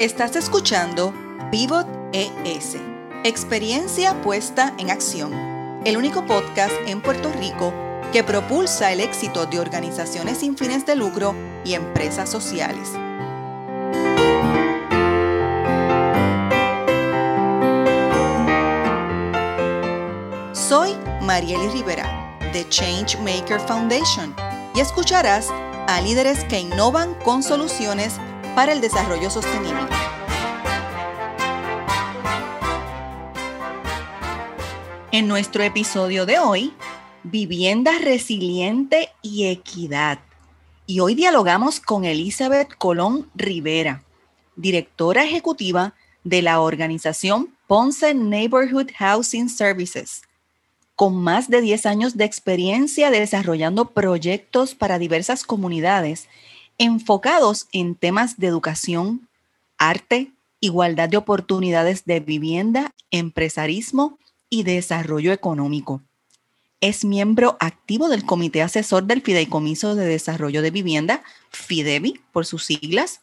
Estás escuchando Pivot ES, experiencia puesta en acción, el único podcast en Puerto Rico que propulsa el éxito de organizaciones sin fines de lucro y empresas sociales. Soy Marieli Rivera, de Changemaker Foundation, y escucharás a líderes que innovan con soluciones para el desarrollo sostenible. En nuestro episodio de hoy, vivienda resiliente y equidad. Y hoy dialogamos con Elizabeth Colón Rivera, directora ejecutiva de la organización Ponce Neighborhood Housing Services, con más de 10 años de experiencia desarrollando proyectos para diversas comunidades enfocados en temas de educación, arte, igualdad de oportunidades de vivienda, empresarismo y desarrollo económico. Es miembro activo del Comité Asesor del Fideicomiso de Desarrollo de Vivienda, FIDEVI por sus siglas.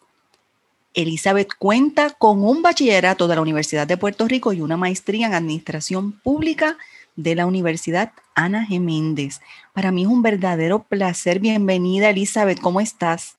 Elizabeth cuenta con un bachillerato de la Universidad de Puerto Rico y una maestría en Administración Pública de la Universidad Ana G. Méndez. Para mí es un verdadero placer. Bienvenida, Elizabeth. ¿Cómo estás?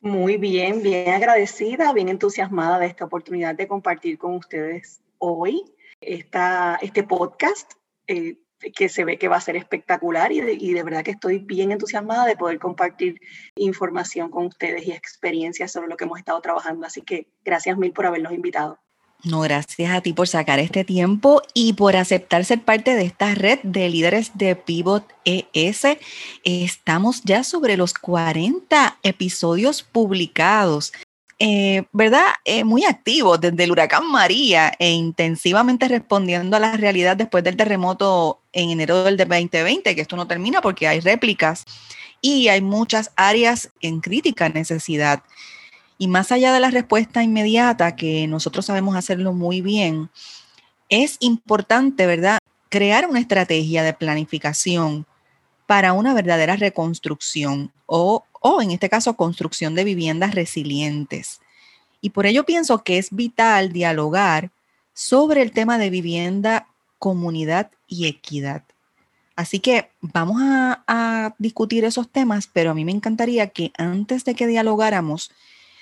Muy bien, bien agradecida, bien entusiasmada de esta oportunidad de compartir con ustedes hoy esta, este podcast. Eh, que se ve que va a ser espectacular y de, verdad que estoy bien entusiasmada de poder compartir información con ustedes y experiencias sobre lo que hemos estado trabajando. Así que gracias mil por habernos invitado. No, gracias a ti por sacar este tiempo y por aceptar ser parte de esta red de líderes de Pivot ES. Estamos ya sobre los 40 episodios publicados. Eh, ¿verdad? Eh, muy activo desde el huracán María e intensivamente respondiendo a la realidad después del terremoto en enero del 2020, que esto no termina porque hay réplicas y hay muchas áreas en crítica necesidad. Y más allá de la respuesta inmediata, que nosotros sabemos hacerlo muy bien, es importante, ¿verdad? Crear una estrategia de planificación para una verdadera reconstrucción o o en este caso construcción de viviendas resilientes. Y por ello pienso que es vital dialogar sobre el tema de vivienda, comunidad y equidad. Así que vamos a, discutir esos temas, pero a mí me encantaría que antes de que dialogáramos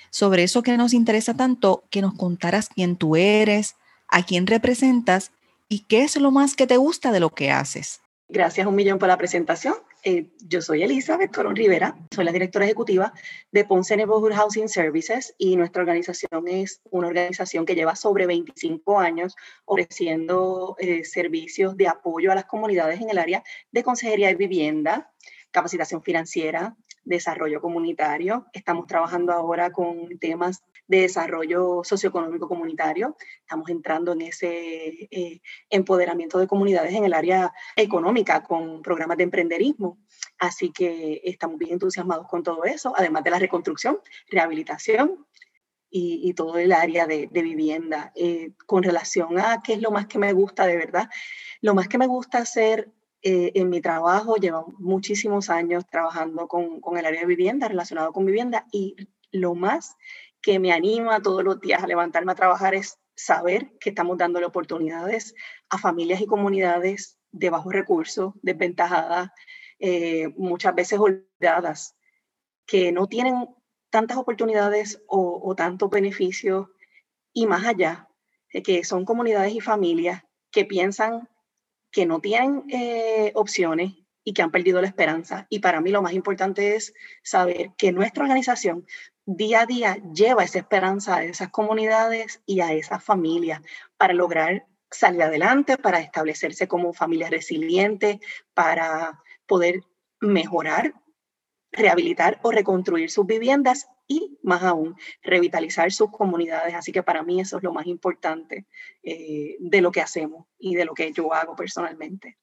sobre eso que nos interesa tanto, que nos contaras quién tú eres, a quién representas y qué es lo más que te gusta de lo que haces. Gracias un millón por la presentación. Eh, yo soy Elizabeth Colón Rivera, soy la directora ejecutiva de Ponce Neighborhood Housing Services y nuestra organización es una organización que lleva sobre 25 años ofreciendo eh, servicios de apoyo a las comunidades en el área de consejería de vivienda, capacitación financiera, desarrollo comunitario. Estamos trabajando ahora con temas de desarrollo socioeconómico comunitario. Estamos entrando en ese eh, empoderamiento de comunidades en el área económica con programas de emprenderismo. Así que estamos bien entusiasmados con todo eso, además de la reconstrucción, rehabilitación y, todo el área de, vivienda. Eh, con relación a qué es lo más que me gusta de verdad, lo más que me gusta hacer eh, en mi trabajo, llevo muchísimos años trabajando con, con, el área de vivienda, relacionado con vivienda, y lo más que me anima todos los días a levantarme a trabajar es saber que estamos dándole oportunidades a familias y comunidades de bajos recursos, desventajadas, eh, muchas veces olvidadas, que no tienen tantas oportunidades o, o tantos beneficios y más allá, de que son comunidades y familias que piensan que no tienen eh, opciones y que han perdido la esperanza. Y para mí lo más importante es saber que nuestra organización día a día lleva esa esperanza a esas comunidades y a esas familias para lograr salir adelante, para establecerse como familias resilientes, para poder mejorar, rehabilitar o reconstruir sus viviendas y más aún revitalizar sus comunidades. Así que para mí eso es lo más importante eh, de lo que hacemos y de lo que yo hago personalmente.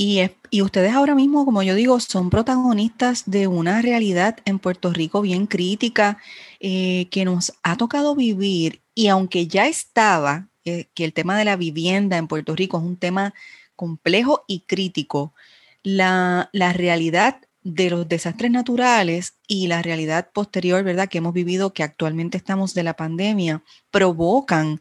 Y, ustedes ahora mismo, como yo digo, son protagonistas de una realidad en Puerto Rico bien crítica eh, que nos ha tocado vivir. Y aunque ya estaba, eh, que el tema de la vivienda en Puerto Rico es un tema complejo y crítico, la, la realidad de los desastres naturales y la realidad posterior, ¿verdad? Que hemos vivido, que actualmente estamos de la pandemia, provocan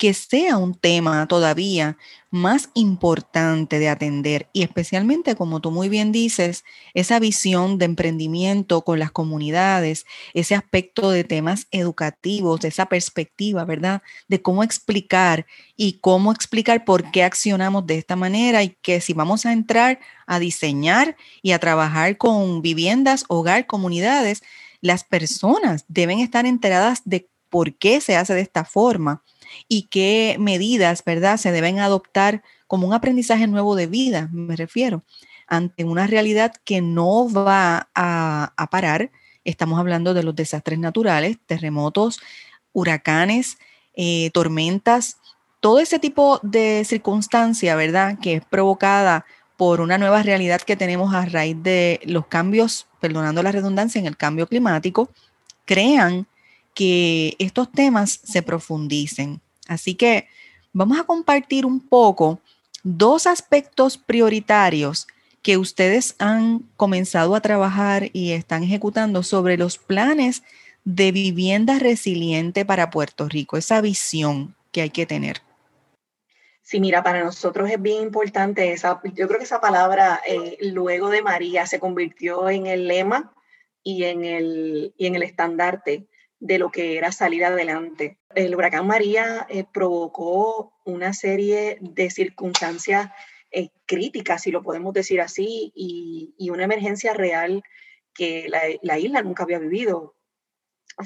que sea un tema todavía más importante de atender y especialmente, como tú muy bien dices, esa visión de emprendimiento con las comunidades, ese aspecto de temas educativos, esa perspectiva, ¿verdad? De cómo explicar y cómo explicar por qué accionamos de esta manera y que si vamos a entrar a diseñar y a trabajar con viviendas, hogar, comunidades, las personas deben estar enteradas de por qué se hace de esta forma y qué medidas, ¿verdad?, se deben adoptar como un aprendizaje nuevo de vida, me refiero, ante una realidad que no va a, parar. Estamos hablando de los desastres naturales, terremotos, huracanes, eh, tormentas, todo ese tipo de circunstancia, ¿verdad?, que es provocada por una nueva realidad que tenemos a raíz de los cambios, perdonando la redundancia, en el cambio climático, crean que estos temas se profundicen. Así que vamos a compartir un poco dos aspectos prioritarios que ustedes han comenzado a trabajar y están ejecutando sobre los planes de vivienda resiliente para Puerto Rico, esa visión que hay que tener. Sí, mira, para nosotros es bien importante esa, yo creo que esa palabra eh, luego de María se convirtió en el lema y en el, y en el estandarte de lo que era salir adelante. El huracán María eh, provocó una serie de circunstancias eh, críticas, si lo podemos decir así, y, una emergencia real que la, isla nunca había vivido.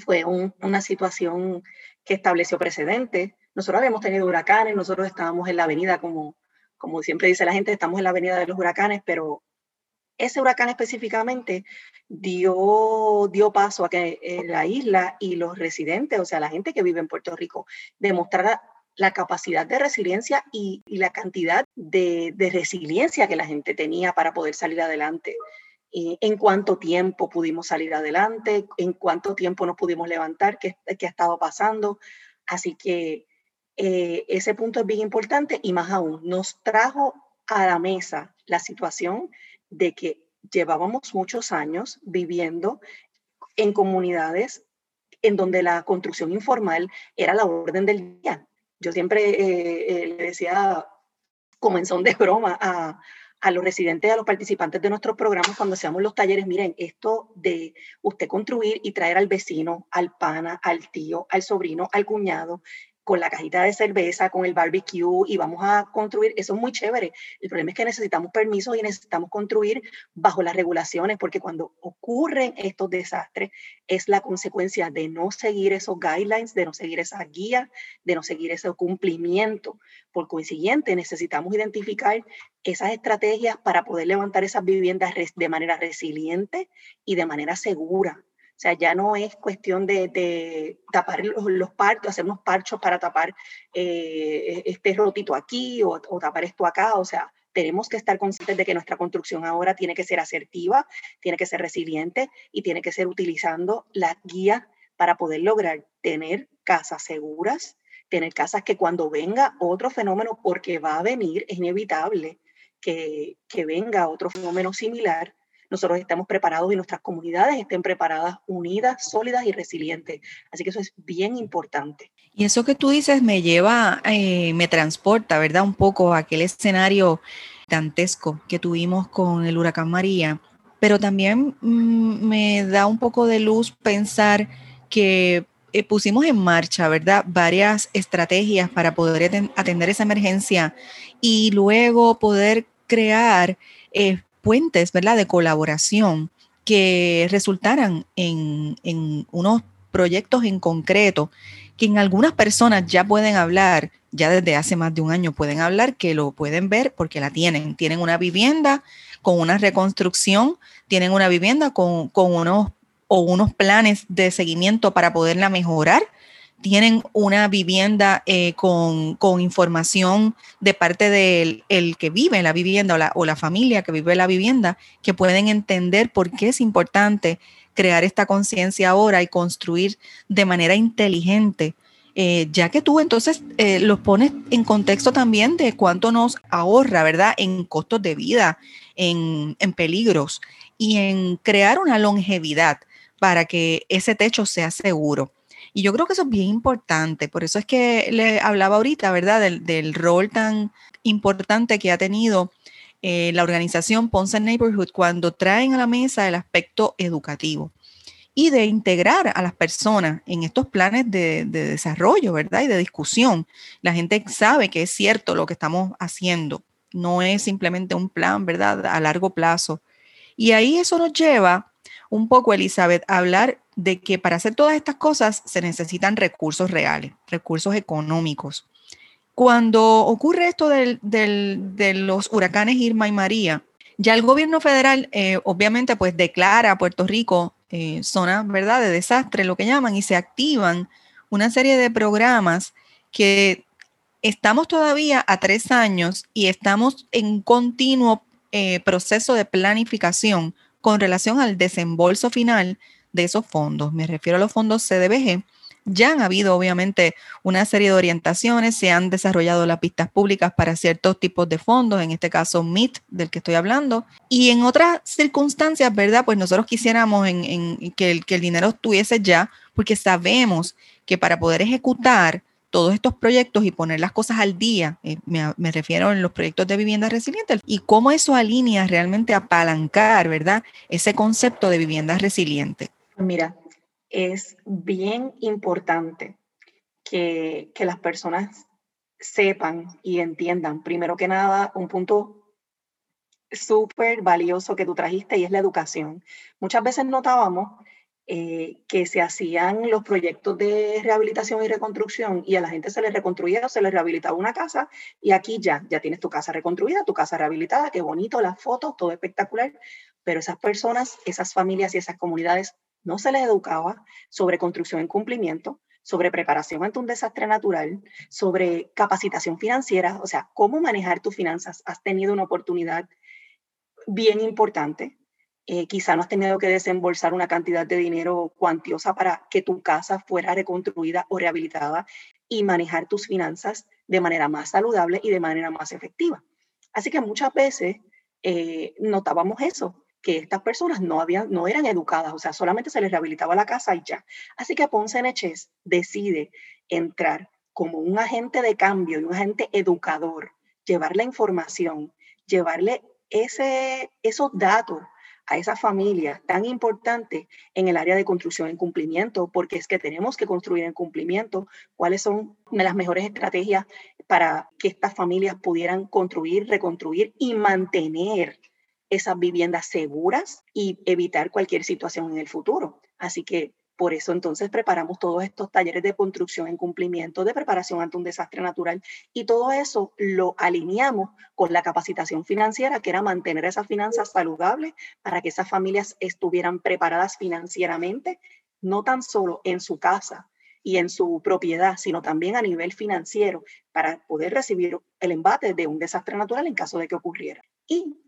Fue una situación que estableció precedentes. Nosotros habíamos tenido huracanes, nosotros estábamos en la avenida, como, como siempre dice la gente, estamos en la avenida de los huracanes, pero ese huracán específicamente dio, dio paso a que eh, la isla y los residentes, o sea, la gente que vive en Puerto Rico, demostrara la capacidad de resiliencia y, la cantidad de, resiliencia que la gente tenía para poder salir adelante. en cuánto tiempo pudimos salir adelante, en cuánto tiempo nos pudimos levantar, qué, qué ha estado pasando. Así que eh, ese punto es bien importante y más aún, nos trajo a la mesa la situación de que llevábamos muchos años viviendo en comunidades en donde la construcción informal era la orden del día. Yo siempre eh, eh, le decía, como en son de broma, a, a los residentes, a los participantes de nuestros programas cuando hacíamos los talleres, miren, esto de usted construir y traer al vecino, al pana, al tío, al sobrino, al cuñado, con la cajita de cerveza, con el barbecue y vamos a construir, eso es muy chévere. El problema es que necesitamos permisos y necesitamos construir bajo las regulaciones, porque cuando ocurren estos desastres es la consecuencia de no seguir esos guidelines, de no seguir esas guías, de no seguir ese cumplimiento. Por consiguiente, necesitamos identificar esas estrategias para poder levantar esas viviendas de manera resiliente y de manera segura o sea, ya no es cuestión de, tapar los, partos, hacer unos parchos para tapar eh, este rotito aquí o, tapar esto acá. O sea, tenemos que estar conscientes de que nuestra construcción ahora tiene que ser asertiva, tiene que ser resiliente y tiene que ser utilizando las guías para poder lograr tener casas seguras, tener casas que cuando venga otro fenómeno, porque va a venir, es inevitable que, que venga otro fenómeno similar, nosotros estemos preparados y nuestras comunidades estén preparadas, unidas, sólidas y resilientes. Así que eso es bien importante. Y eso que tú dices me lleva, eh, me transporta, ¿verdad? Un poco a aquel escenario dantesco que tuvimos con el huracán María, pero también mm, me da un poco de luz pensar que eh, pusimos en marcha, ¿verdad? Varias estrategias para poder atender esa emergencia y luego poder crear eh, puentes, ¿verdad?, de colaboración que resultaran en, unos proyectos en concreto que en algunas personas ya pueden hablar, ya desde hace más de un año pueden hablar, que lo pueden ver porque la tienen. Tienen una vivienda con una reconstrucción, tienen una vivienda con, con unos o unos planes de seguimiento para poderla mejorar tienen una vivienda eh, con, información de parte del el que vive la vivienda o la, o la familia que vive la vivienda, que pueden entender por qué es importante crear esta conciencia ahora y construir de manera inteligente eh, ya que tú entonces eh, los pones en contexto también de cuánto nos ahorra, ¿verdad? En costos de vida, en, en peligros y en crear una longevidad para que ese techo sea seguro. Y yo creo que eso es bien importante, por eso es que le hablaba ahorita, ¿verdad? Del, del rol tan importante que ha tenido eh, la organización Ponce Neighborhood cuando traen a la mesa el aspecto educativo y de integrar a las personas en estos planes de, desarrollo, ¿verdad? Y de discusión. La gente sabe que es cierto lo que estamos haciendo, no es simplemente un plan, ¿verdad? A largo plazo. Y ahí eso nos lleva un poco, Elizabeth, hablar de que para hacer todas estas cosas se necesitan recursos reales, recursos económicos. Cuando ocurre esto de los huracanes Irma y María, ya el gobierno federal eh, obviamente pues declara a Puerto Rico eh, zona de desastre, lo que llaman, y se activan una serie de programas que estamos todavía a tres años y estamos en continuo eh, proceso de planificación con relación al desembolso final de esos fondos. Me refiero a los fondos CDBG. Ya han habido, obviamente, una serie de orientaciones, se han desarrollado las pistas públicas para ciertos tipos de fondos, en este caso MIT, del que estoy hablando, y en otras circunstancias, ¿verdad? Pues nosotros quisiéramos que el dinero estuviese ya, porque sabemos que para poder ejecutar todos estos proyectos y poner las cosas al día, eh, me, refiero en los proyectos de vivienda resiliente, y cómo eso alinea realmente a apalancar, ¿verdad? Ese concepto de vivienda resiliente. Mira, es bien importante que, que las personas sepan y entiendan, primero que nada, un punto súper valioso que tú trajiste y es la educación. Muchas veces notábamos eh, que se hacían los proyectos de rehabilitación y reconstrucción y a la gente se le reconstruía o se le rehabilitaba una casa y aquí ya, ya tienes tu casa reconstruida, tu casa rehabilitada, qué bonito, las fotos, todo espectacular, pero esas personas, esas familias y esas comunidades no se les educaba sobre construcción en cumplimiento, sobre preparación ante un desastre natural, sobre capacitación financiera, o sea, cómo manejar tus finanzas. Has tenido una oportunidad bien importante eh, quizá no has tenido que desembolsar una cantidad de dinero cuantiosa para que tu casa fuera reconstruida o rehabilitada y manejar tus finanzas de manera más saludable y de manera más efectiva. Así que muchas veces eh, notábamos eso, que estas personas no, habían, no eran educadas, o sea, solamente se les rehabilitaba la casa y ya. Así que Ponce Neches decide entrar como un agente de cambio y un agente educador, llevarle información, llevarle ese, esos datos a esa familia tan importante en el área de construcción en cumplimiento, porque es que tenemos que construir en cumplimiento cuáles son las mejores estrategias para que estas familias pudieran construir, reconstruir y mantener esas viviendas seguras y evitar cualquier situación en el futuro. Así que por eso entonces preparamos todos estos talleres de construcción en cumplimiento, de preparación ante un desastre natural y todo eso lo alineamos con la capacitación financiera, que era mantener esas finanzas saludables para que esas familias estuvieran preparadas financieramente, no tan solo en su casa y en su propiedad, sino también a nivel financiero para poder recibir el embate de un desastre natural en caso de que ocurriera. Y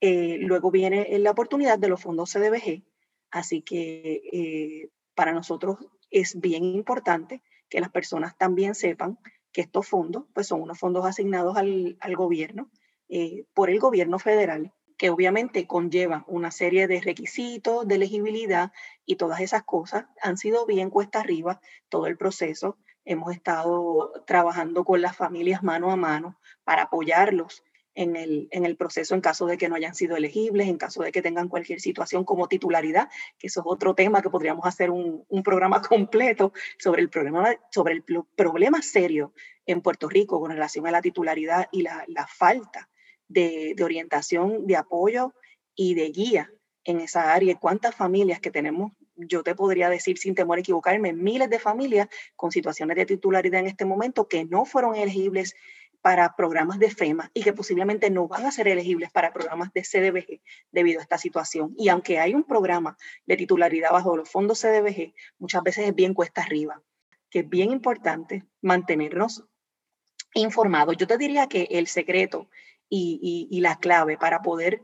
eh, luego viene la oportunidad de los fondos CDBG, Así que eh, para nosotros es bien importante que las personas también sepan que estos fondos pues son unos fondos asignados al, gobierno eh, por el gobierno federal que obviamente conllevan una serie de requisitos de elegibilidad y todas esas cosas han sido bien cuesta arriba todo el proceso. Hemos estado trabajando con las familias mano a mano para apoyarlos en el, en el proceso en caso de que no hayan sido elegibles, en caso de que tengan cualquier situación como titularidad, que eso es otro tema que podríamos hacer un, un programa completo sobre el, problema, sobre el problema serio en Puerto Rico con relación a la titularidad y la, la falta de, de, orientación, de apoyo y de guía en esa área. ¿Cuántas familias que tenemos? Yo te podría decir sin temor a equivocarme, miles de familias con situaciones de titularidad en este momento que no fueron elegibles para programas de FEMA y que posiblemente no van a ser elegibles para programas de CDBG debido a esta situación. Y aunque hay un programa de titularidad bajo los fondos CDBG, muchas veces es bien cuesta arriba, que es bien importante mantenernos informados. Yo te diría que el secreto y, la clave para poder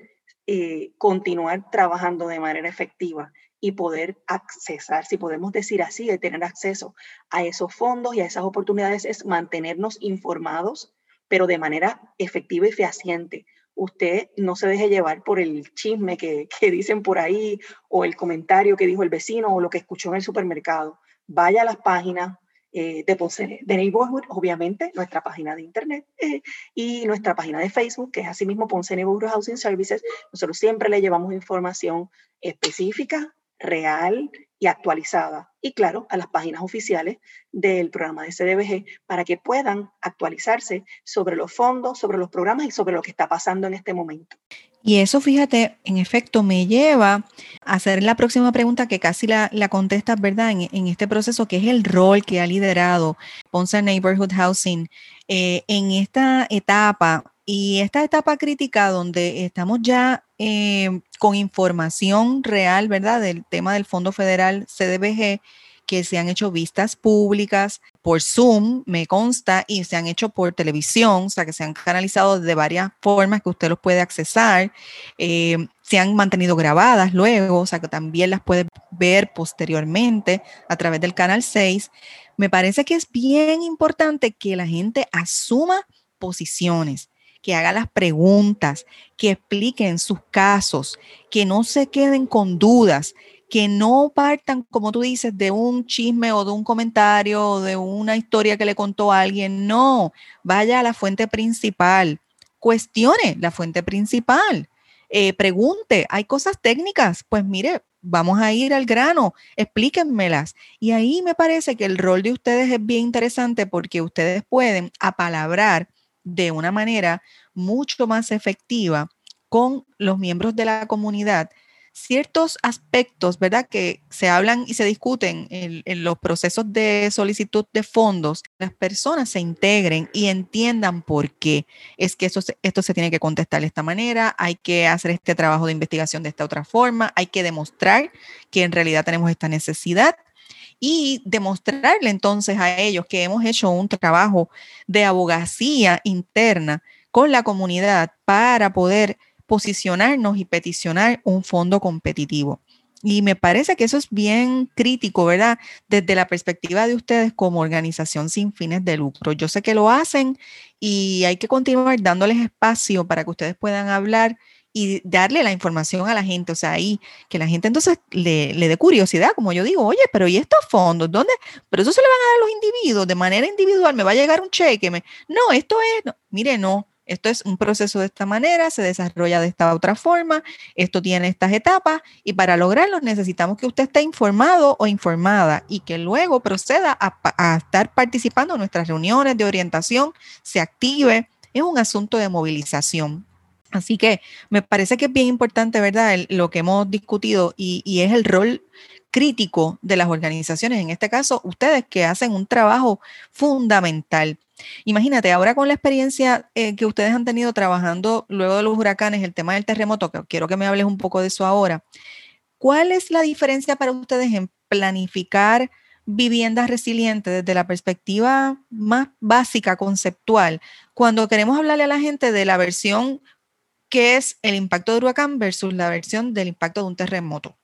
eh, continuar trabajando de manera efectiva y poder accesar, si podemos decir así, de tener acceso a esos fondos y a esas oportunidades es mantenernos informados, pero de manera efectiva y fehaciente. Usted no se deje llevar por el chisme que, que dicen por ahí o el comentario que dijo el vecino o lo que escuchó en el supermercado. Vaya a las páginas, eh, de Ponce de Neighborhood, obviamente, nuestra página de internet eh, y nuestra página de Facebook, que es asimismo Ponce Neighborhood Housing Services. Nosotros siempre le llevamos información específica, real y actualizada. Y claro, a las páginas oficiales del programa de CDBG para que puedan actualizarse sobre los fondos, sobre los programas y sobre lo que está pasando en este momento. Y eso, fíjate, en efecto me lleva a hacer la próxima pregunta que casi la, la contestas, ¿verdad? En, este proceso, que es el rol que ha liderado Ponce Neighborhood Housing eh, en esta etapa y esta etapa crítica donde estamos ya eh, con información real, ¿verdad? Del tema del Fondo Federal CDBG que se han hecho vistas públicas por Zoom, me consta, y se han hecho por televisión, o sea, que se han canalizado de varias formas que usted los puede accesar. Eh, se han mantenido grabadas luego, o sea, que también las puede ver posteriormente a través del canal 6. Me parece que es bien importante que la gente asuma posiciones que haga las preguntas, que expliquen sus casos, que no se queden con dudas, que no partan, como tú dices, de un chisme o de un comentario o de una historia que le contó alguien. No, vaya a la fuente principal, cuestione la fuente principal, eh, pregunte, hay cosas técnicas, pues mire, vamos a ir al grano, explíquenmelas. Y ahí me parece que el rol de ustedes es bien interesante porque ustedes pueden apalabrar de una manera mucho más efectiva con los miembros de la comunidad ciertos aspectos, ¿verdad? Que se hablan y se discuten en, los procesos de solicitud de fondos, las personas se integren y entiendan por qué es que esto se tiene que contestar de esta manera, hay que hacer este trabajo de investigación de esta otra forma, hay que demostrar que en realidad tenemos esta necesidad y demostrarle entonces a ellos que hemos hecho un trabajo de abogacía interna con la comunidad para poder posicionarnos y peticionar un fondo competitivo. Y me parece que eso es bien crítico, ¿verdad? Desde la perspectiva de ustedes como organización sin fines de lucro. Yo sé que lo hacen y hay que continuar dándoles espacio para que ustedes puedan hablar y darle la información a la gente, o sea, ahí que la gente entonces le, le dé curiosidad, como yo digo, oye, pero ¿y estos fondos? ¿Dónde? Pero eso se le van a dar a los individuos de manera individual, me va a llegar un cheque, me, no, esto es, mire, no, esto es un proceso de esta manera, se desarrolla de esta otra forma, esto tiene estas etapas y para lograrlo necesitamos que usted esté informado o informada y que luego proceda a, estar participando en nuestras reuniones de orientación, se active. Es un asunto de movilización. Así que me parece que es bien importante, ¿verdad? lo que hemos discutido y, es el rol crítico de las organizaciones, en este caso ustedes que hacen un trabajo fundamental. Imagínate, ahora con la experiencia eh, que ustedes han tenido trabajando luego de los huracanes, el tema del terremoto, que quiero que me hables un poco de eso ahora, ¿cuál es la diferencia para ustedes en planificar viviendas resilientes desde la perspectiva más básica, conceptual, cuando queremos hablarle a la gente de la versión que es el impacto de huracán versus la versión del impacto de un terremoto?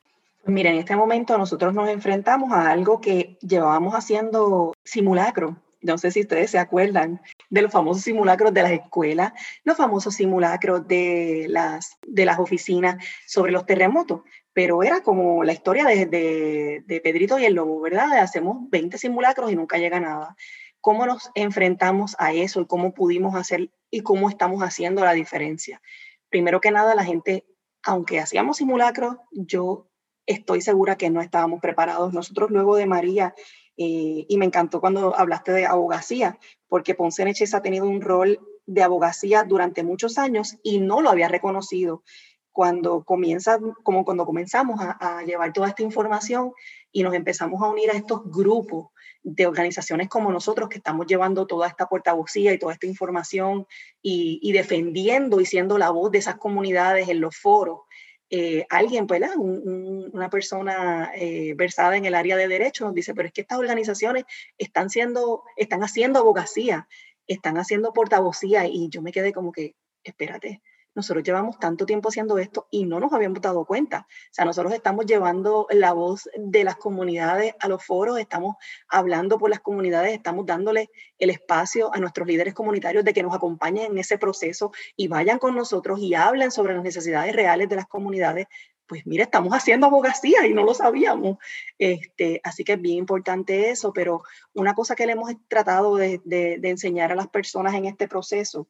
Mira, en este momento nosotros nos enfrentamos a algo que llevábamos haciendo simulacro. No sé si ustedes se acuerdan de los famosos simulacros de las escuelas, los famosos simulacros de las, de las oficinas sobre los terremotos, pero era como la historia de, de, de Pedrito y el Lobo, ¿verdad? Hacemos 20 simulacros y nunca llega nada. ¿Cómo nos enfrentamos a eso y cómo pudimos hacer y cómo estamos haciendo la diferencia? Primero que nada, la gente, aunque hacíamos simulacros, yo estoy segura que no estábamos preparados. Nosotros luego de María, eh, y me encantó cuando hablaste de abogacía, porque Ponce Neches ha tenido un rol de abogacía durante muchos años y no lo había reconocido. Cuando, comienza, como cuando comenzamos a, a llevar toda esta información y nos empezamos a unir a estos grupos de organizaciones como nosotros que estamos llevando toda esta portavocía y toda esta información y, y defendiendo y siendo la voz de esas comunidades en los foros, eh, alguien, pues, una persona eh, versada en el área de derecho nos dice, pero es que estas organizaciones están, siendo, están haciendo abogacía, están haciendo portavocía y yo me quedé como que, espérate, nosotros llevamos tanto tiempo haciendo esto y no nos habíamos dado cuenta. O sea, nosotros estamos llevando la voz de las comunidades a los foros, estamos hablando por las comunidades, estamos dándole el espacio a nuestros líderes comunitarios de que nos acompañen en ese proceso y vayan con nosotros y hablen sobre las necesidades reales de las comunidades pues mira, estamos haciendo abogacía y no lo sabíamos. Este, así que es bien importante eso, pero una cosa que le hemos tratado de, enseñar a las personas en este proceso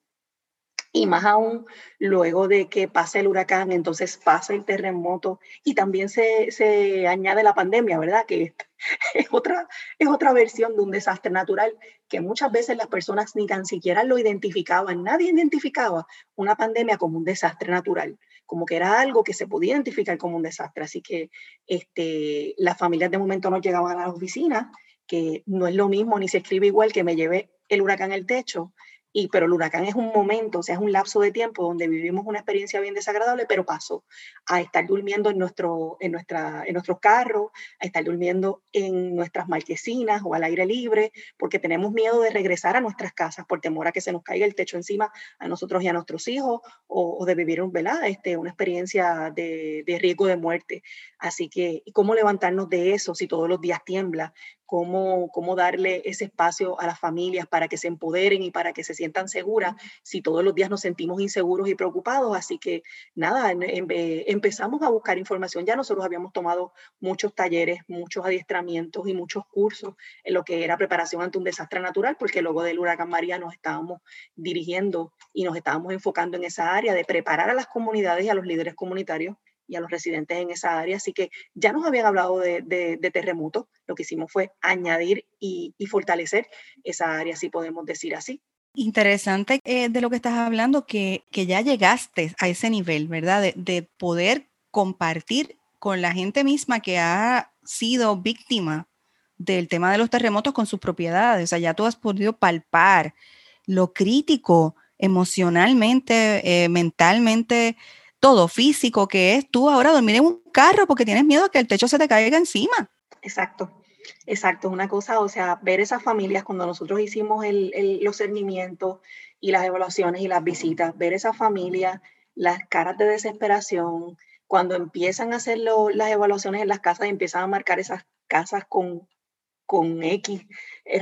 y más aún luego de que pase el huracán, entonces pasa el terremoto y también se, se, añade la pandemia, ¿verdad? Que es otra, es otra versión de un desastre natural que muchas veces las personas ni tan siquiera lo identificaban, nadie identificaba una pandemia como un desastre natural, como que era algo que se podía identificar como un desastre. Así que este, las familias de momento no llegaban a la oficina, que no es lo mismo ni se escribe igual que me lleve el huracán el techo y, pero el huracán es un momento, o sea, es un lapso de tiempo donde vivimos una experiencia bien desagradable, pero pasó a estar durmiendo en nuestro, en nuestra, en nuestros carros, a estar durmiendo en nuestras marquesinas o al aire libre, porque tenemos miedo de regresar a nuestras casas por temor a que se nos caiga el techo encima a nosotros y a nuestros hijos, o, de vivir ¿verdad? Este, una experiencia de, de riesgo de muerte. Así que, ¿y cómo levantarnos de eso si todos los días tiembla? Cómo, cómo darle ese espacio a las familias para que se empoderen y para que se sientan seguras si todos los días nos sentimos inseguros y preocupados. Así que nada, empezamos a buscar información. Ya nosotros habíamos tomado muchos talleres, muchos adiestramientos y muchos cursos en lo que era preparación ante un desastre natural, porque luego del huracán María nos estábamos dirigiendo y nos estábamos enfocando en esa área de preparar a las comunidades y a los líderes comunitarios y a los residentes en esa área. Así que ya nos habían hablado de, de, terremotos, lo que hicimos fue añadir y, fortalecer esa área, si podemos decir así. Interesante eh, de lo que estás hablando, que, que, ya llegaste a ese nivel, ¿verdad? De, de poder compartir con la gente misma que ha sido víctima del tema de los terremotos con sus propiedades. O sea, ya tú has podido palpar lo crítico emocionalmente, eh, mentalmente, todo físico que es tú ahora dormir en un carro porque tienes miedo a que el techo se te caiga encima. Exacto. Exacto, una cosa, o sea, ver esas familias cuando nosotros hicimos los cernimientos y las evaluaciones y las visitas, ver esas familias, las caras de desesperación, cuando empiezan a hacer las evaluaciones en las casas y empiezan a marcar esas casas con, con X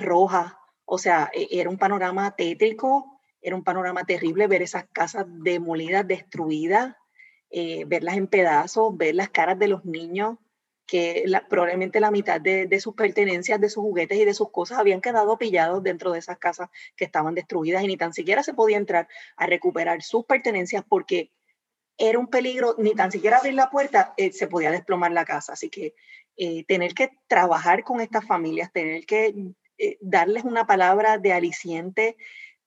roja, o sea, e, era un panorama tétrico, era un panorama terrible ver esas casas demolidas, destruidas, eh, verlas en pedazos, ver las caras de los niños, que la, probablemente la mitad de, sus pertenencias, de sus juguetes y de sus cosas habían quedado pillados dentro de esas casas que estaban destruidas y ni tan siquiera se podía entrar a recuperar sus pertenencias porque era un peligro, ni tan siquiera abrir la puerta eh, se podía desplomar la casa. Así que eh, tener que trabajar con estas familias, tener que darles una palabra de aliciente,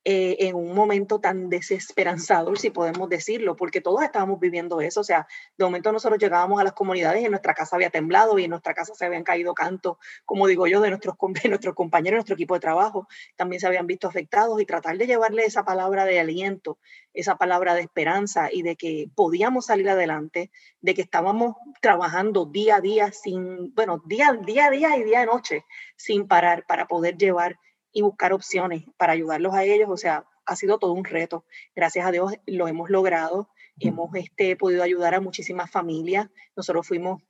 eh, en un momento tan desesperanzador, si podemos decirlo, porque todos estábamos viviendo eso. O sea, de momento nosotros llegábamos a las comunidades y en nuestra casa había temblado y en nuestra casa se habían caído cantos, como digo yo, de nuestros, de nuestros compañeros, nuestro equipo de trabajo, también se habían visto afectados y tratar de llevarle esa palabra de aliento, esa palabra de esperanza y de que podíamos salir adelante, de que estábamos trabajando día a día sin, bueno, día, día a día y día a noche sin parar para poder llevar y buscar opciones para ayudarlos a ellos. O sea, ha sido todo un reto. Gracias a Dios lo hemos logrado. Hemos este, podido ayudar a muchísimas familias. Nosotros fuimos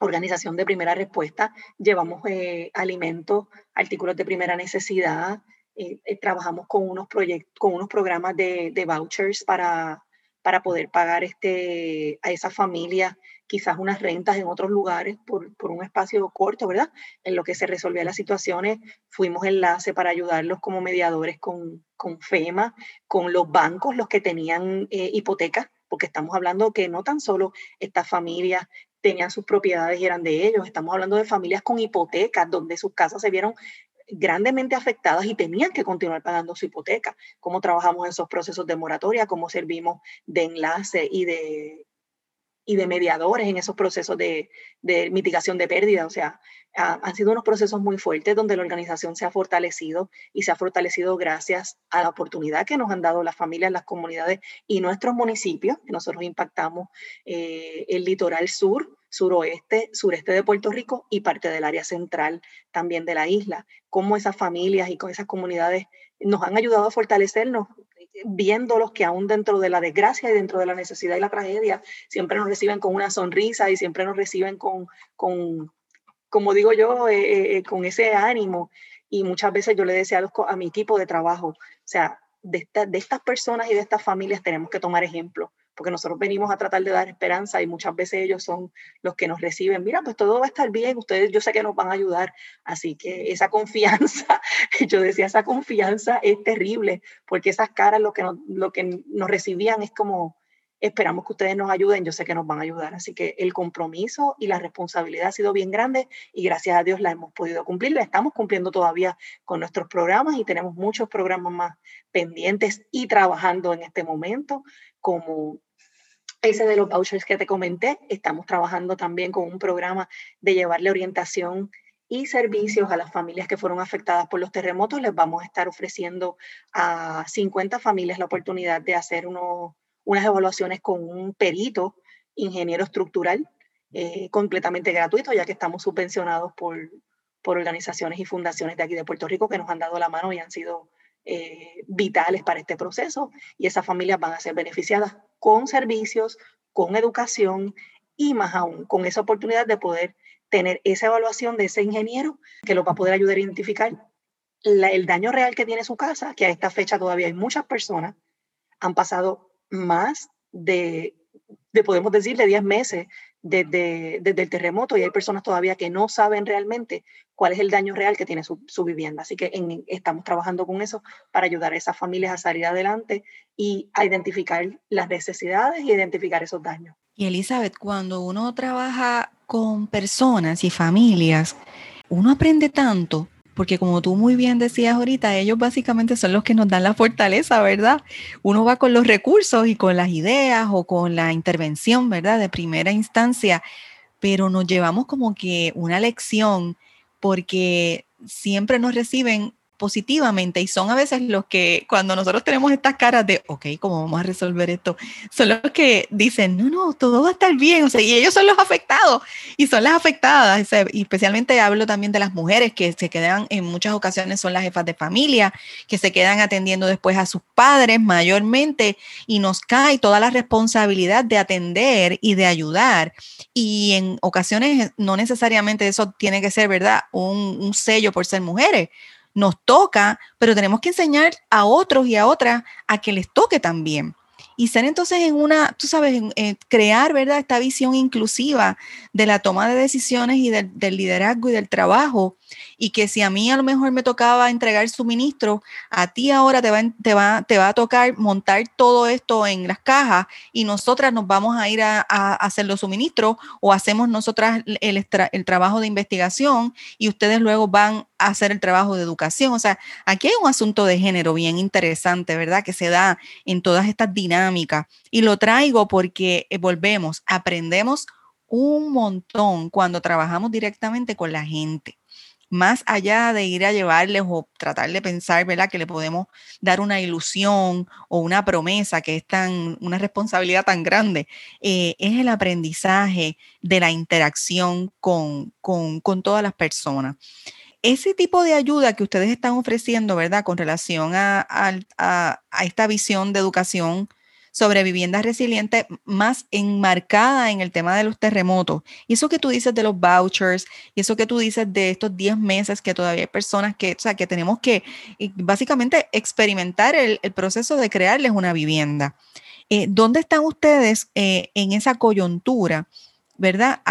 organización de primera respuesta, llevamos eh, alimentos, artículos de primera necesidad, eh, eh, trabajamos con unos, proyectos, con unos programas de, de vouchers para, para poder pagar este, a esas familias quizás unas rentas en otros lugares por, por, un espacio corto, ¿verdad? En lo que se resolvían las situaciones, fuimos enlace para ayudarlos como mediadores con, con FEMA, con los bancos, los que tenían eh, hipotecas, porque estamos hablando que no tan solo estas familias tenían sus propiedades y eran de ellos, estamos hablando de familias con hipotecas, donde sus casas se vieron grandemente afectadas y tenían que continuar pagando su hipoteca. Cómo trabajamos esos procesos de moratoria, cómo servimos de enlace y de, y de mediadores en esos procesos de, mitigación de pérdida. O sea, ha, han sido unos procesos muy fuertes donde la organización se ha fortalecido y se ha fortalecido gracias a la oportunidad que nos han dado las familias, las comunidades y nuestros municipios, nosotros impactamos eh, el litoral sur, suroeste, sureste de Puerto Rico y parte del área central también de la isla. Cómo esas familias y con esas comunidades nos han ayudado a fortalecernos viéndolos que aún dentro de la desgracia y dentro de la necesidad y la tragedia, siempre nos reciben con una sonrisa y siempre nos reciben con, con como digo yo, eh, eh, con ese ánimo. Y muchas veces yo le decía a, los, a mi equipo de trabajo, o sea, de, de estas personas y de estas familias tenemos que tomar ejemplo porque nosotros venimos a tratar de dar esperanza y muchas veces ellos son los que nos reciben, mira, pues todo va a estar bien, ustedes yo sé que nos van a ayudar, así que esa confianza, yo decía, esa confianza es terrible, porque esas caras lo que nos, lo que nos recibían es como, esperamos que ustedes nos ayuden, yo sé que nos van a ayudar, así que el compromiso y la responsabilidad ha sido bien grande y gracias a Dios la hemos podido cumplir, la estamos cumpliendo todavía con nuestros programas y tenemos muchos programas más pendientes y trabajando en este momento, como ese de los vouchers que te comenté, estamos trabajando también con un programa de llevarle orientación y servicios a las familias que fueron afectadas por los terremotos. Les vamos a estar ofreciendo a 50 familias la oportunidad de hacer unas evaluaciones con un perito ingeniero estructural eh, completamente gratuito, ya que estamos subvencionados por, por organizaciones y fundaciones de aquí de Puerto Rico que nos han dado la mano y han sido eh, vitales para este proceso y esas familias van a ser beneficiadas con servicios, con educación y más aún con esa oportunidad de poder tener esa evaluación de ese ingeniero que lo va a poder ayudar a identificar el daño real que tiene su casa, que a esta fecha todavía hay muchas personas, han pasado más de, de podemos decir, de 10 meses desde, el terremoto y hay personas todavía que no saben realmente cuál es el daño real que tiene su, vivienda. Así que estamos trabajando con eso para ayudar a esas familias a salir adelante y a identificar las necesidades y identificar esos daños. Y Elizabeth, cuando uno trabaja con personas y familias, uno aprende tanto porque como tú muy bien decías ahorita, ellos básicamente son los que nos dan la fortaleza, ¿verdad? Uno va con los recursos y con las ideas o con la intervención, ¿verdad? De primera instancia, pero nos llevamos como que una lección porque siempre nos reciben positivamente y son a veces los que cuando nosotros tenemos estas caras de, ok, ¿cómo vamos a resolver esto? Son los que dicen, no, no, todo va a estar bien, o sea, y ellos son los afectados y son las afectadas, y especialmente hablo también de las mujeres que se quedan en muchas ocasiones son las jefas de familia, que se quedan atendiendo después a sus padres mayormente y nos cae toda la responsabilidad de atender y de ayudar. Y en ocasiones no necesariamente eso tiene que ser, ¿verdad? Un, un sello por ser mujeres nos toca, pero tenemos que enseñar a otros y a otras a que les toque también y ser entonces en una, tú sabes, crear, ¿verdad? Esta visión inclusiva de la toma de decisiones y del, liderazgo y del trabajo. Y que si a mí a lo mejor me tocaba entregar suministro, a ti ahora te va, te va, te va a tocar montar todo esto en las cajas y nosotras nos vamos a ir a, hacer los suministros o hacemos nosotras el, el trabajo de investigación y ustedes luego van a hacer el trabajo de educación. O sea, aquí hay un asunto de género bien interesante, ¿verdad? Que se da en todas estas dinámicas y lo traigo porque eh, volvemos, aprendemos un montón cuando trabajamos directamente con la gente. Más allá de ir a llevarles o tratar de pensar, ¿verdad? Que le podemos dar una ilusión o una promesa que es tan, una responsabilidad tan grande, eh, es el aprendizaje de la interacción con, con, todas las personas ese tipo de ayuda que ustedes están ofreciendo, ¿verdad? Con relación a, esta visión de educación sobre viviendas resilientes más enmarcada en el tema de los terremotos. Y eso que tú dices de los vouchers, y eso que tú dices de estos 10 meses que todavía hay personas que, o sea, que tenemos que básicamente experimentar el, proceso de crearles una vivienda. Eh, ¿Dónde están ustedes eh, en esa coyuntura, verdad,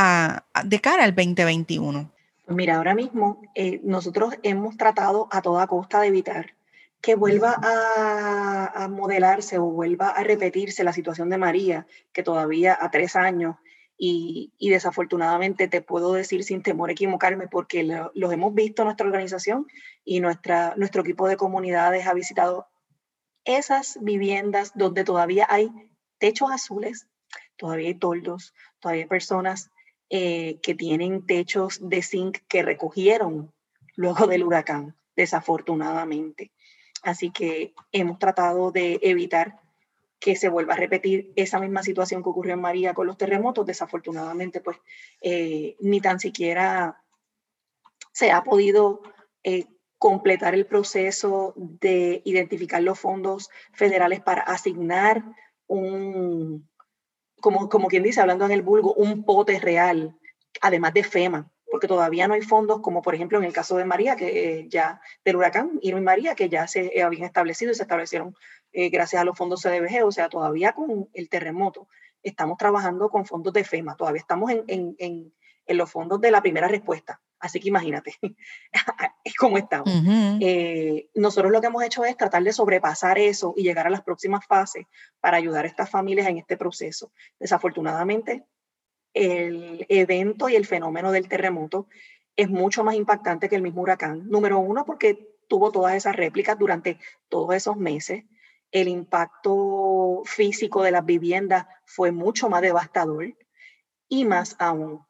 de cara al 2021? Mira, ahora mismo eh, nosotros hemos tratado a toda costa de evitar que vuelva a, modelarse o vuelva a repetirse la situación de María, que todavía a tres años, y, desafortunadamente te puedo decir sin temor a equivocarme, porque los hemos visto en nuestra organización y nuestra, nuestro equipo de comunidades ha visitado esas viviendas donde todavía hay techos azules, todavía hay toldos, todavía hay personas eh, que tienen techos de zinc que recogieron luego del huracán, desafortunadamente. Así que hemos tratado de evitar que se vuelva a repetir esa misma situación que ocurrió en María con los terremotos. Desafortunadamente, pues eh, ni tan siquiera se ha podido eh, completar el proceso de identificar los fondos federales para asignar un, como, como quien dice, hablando en el vulgo, un pote real, además de FEMA, porque todavía no hay fondos, como por ejemplo en el caso de María, que eh, ya del huracán Irma y María, que ya se habían establecido y se establecieron eh, gracias a los fondos CDBG, o sea, todavía con el terremoto estamos trabajando con fondos de FEMA, todavía estamos en, en, en, en los fondos de la primera respuesta. Así que imagínate, es como estamos. Eh, nosotros lo que hemos hecho es tratar de sobrepasar eso y llegar a las próximas fases para ayudar a estas familias en este proceso. Desafortunadamente, el evento y el fenómeno del terremoto es mucho más impactante que el mismo huracán. Número uno, porque tuvo todas esas réplicas durante todos esos meses. El impacto físico de las viviendas fue mucho más devastador. Y más aún,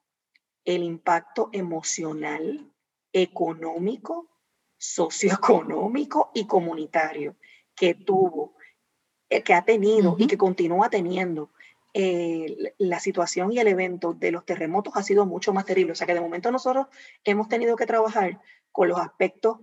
el impacto emocional, económico, socioeconómico y comunitario que tuvo, eh, que ha tenido y que continúa teniendo eh, la situación y el evento de los terremotos ha sido mucho más terrible. O sea que de momento nosotros hemos tenido que trabajar con los aspectos,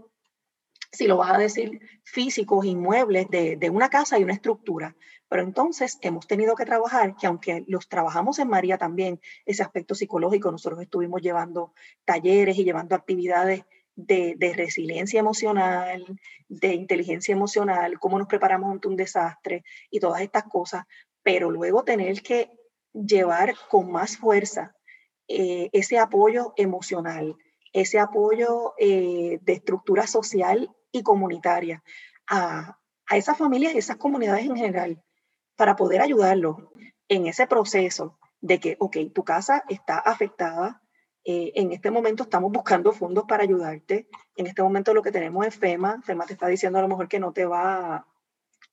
si lo vas a decir, físicos, inmuebles de, de una casa y una estructura, pero entonces hemos tenido que trabajar, que aunque los trabajamos en María también, ese aspecto psicológico, nosotros estuvimos llevando talleres y llevando actividades de, de, resiliencia emocional, de inteligencia emocional, cómo nos preparamos ante un desastre y todas estas cosas, pero luego tener que llevar con más fuerza eh, ese apoyo emocional, ese apoyo eh, de estructura social y comunitaria a, a esas familias y esas comunidades en general para poder ayudarlos en ese proceso de que, ok, tu casa está afectada, eh, en este momento estamos buscando fondos para ayudarte, en este momento lo que tenemos es FEMA, FEMA te está diciendo a lo mejor que no te va,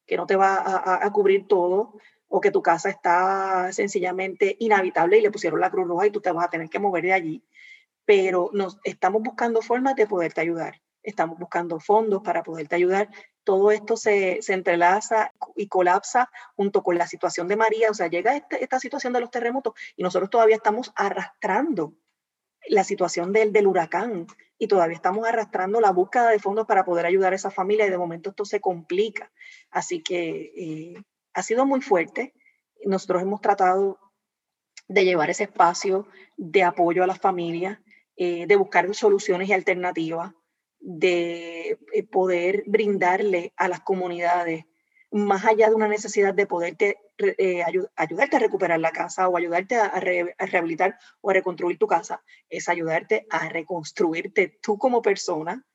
que no te va a, a cubrir todo, o que tu casa está sencillamente inhabitable y le pusieron la Cruz Roja y tú te vas a tener que mover de allí. Pero nos estamos buscando formas de poderte ayudar. Estamos buscando fondos para poderte ayudar todo esto se, se, entrelaza y colapsa junto con la situación de María, o sea, llega este, esta situación de los terremotos y nosotros todavía estamos arrastrando la situación del, del huracán y todavía estamos arrastrando la búsqueda de fondos para poder ayudar a esa familia y de momento esto se complica. Así que eh, ha sido muy fuerte. Nosotros hemos tratado de llevar ese espacio de apoyo a las familias, eh, de buscar soluciones y alternativas de eh, poder brindarle a las comunidades, más allá de una necesidad de poderte eh, ayudarte a recuperar la casa o ayudarte a, rehabilitar o a reconstruir tu casa, es ayudarte a reconstruirte tú como persona,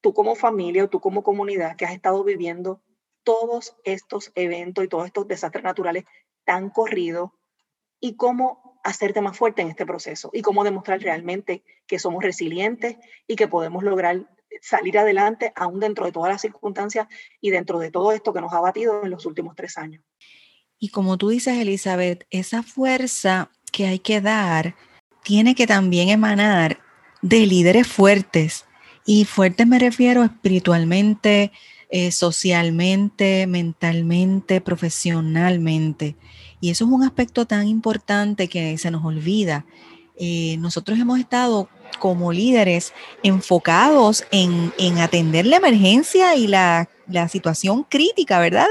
tú como familia o tú como comunidad que has estado viviendo todos estos eventos y todos estos desastres naturales tan corridos y cómo hacerte más fuerte en este proceso y cómo demostrar realmente que somos resilientes y que podemos lograr salir adelante aún dentro de todas las circunstancias y dentro de todo esto que nos ha batido en los últimos tres años. Y como tú dices, Elizabeth, esa fuerza que hay que dar tiene que también emanar de líderes fuertes. Y fuertes me refiero espiritualmente, eh, socialmente, mentalmente, profesionalmente. Y eso es un aspecto tan importante que se nos olvida. Eh, nosotros hemos estado como líderes enfocados en, en atender la emergencia y la, la situación crítica, ¿verdad?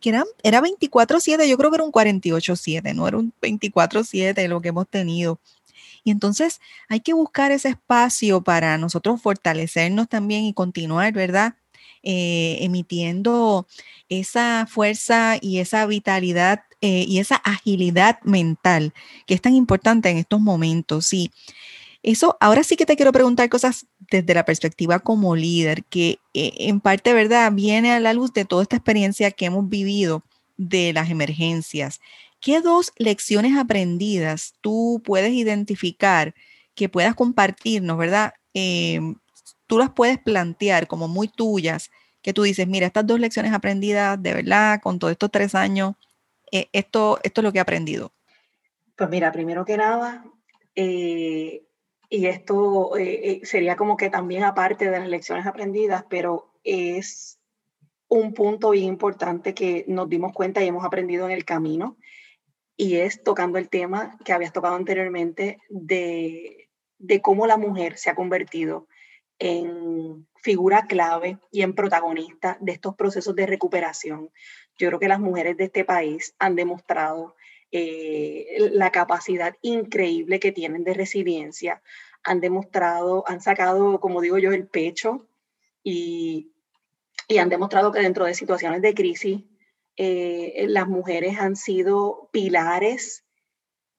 Que era, era 24/7, yo creo que era un 48/7, no era un 24/7 lo que hemos tenido. Y entonces hay que buscar ese espacio para nosotros fortalecernos también y continuar, ¿verdad? Eh, emitiendo esa fuerza y esa vitalidad eh, y esa agilidad mental que es tan importante en estos momentos. Y eso, ahora sí que te quiero preguntar cosas desde la perspectiva como líder, que eh, en parte, ¿verdad?, viene a la luz de toda esta experiencia que hemos vivido de las emergencias. ¿Qué dos lecciones aprendidas tú puedes identificar que puedas compartirnos, ¿verdad? Em, tú las puedes plantear como muy tuyas, que tú dices, mira, estas dos lecciones aprendidas, de verdad, con todos estos tres años, eh, esto, esto es lo que he aprendido. Pues mira, primero que nada, eh, y esto eh, eh, sería como que también aparte de las lecciones aprendidas, pero es un punto bien importante que nos dimos cuenta y hemos aprendido en el camino, y es tocando el tema que habías tocado anteriormente de, de cómo la mujer se ha convertido en figura clave y en protagonista de estos procesos de recuperación. Yo creo que las mujeres de este país han demostrado eh, la capacidad increíble que tienen de resiliencia, han demostrado, han sacado, como digo yo, el pecho y, y han demostrado que dentro de situaciones de crisis, eh, las mujeres han sido pilares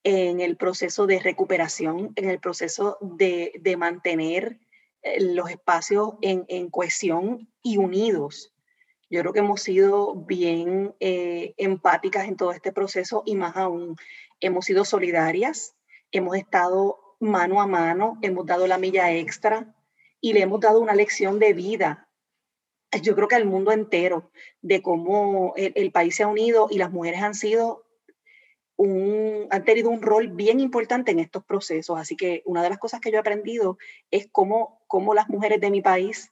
en el proceso de recuperación, en el proceso de, de mantener eh, los espacios en, en, cohesión y unidos. Yo creo que hemos sido bien eh, empáticas en todo este proceso y más aún, hemos sido solidarias, hemos estado mano a mano, hemos dado la milla extra y le hemos dado una lección de vida yo creo que al mundo entero, de cómo el, país se ha unido y las mujeres han sido un, han tenido un rol bien importante en estos procesos. Así que una de las cosas que yo he aprendido es cómo, cómo las mujeres de mi país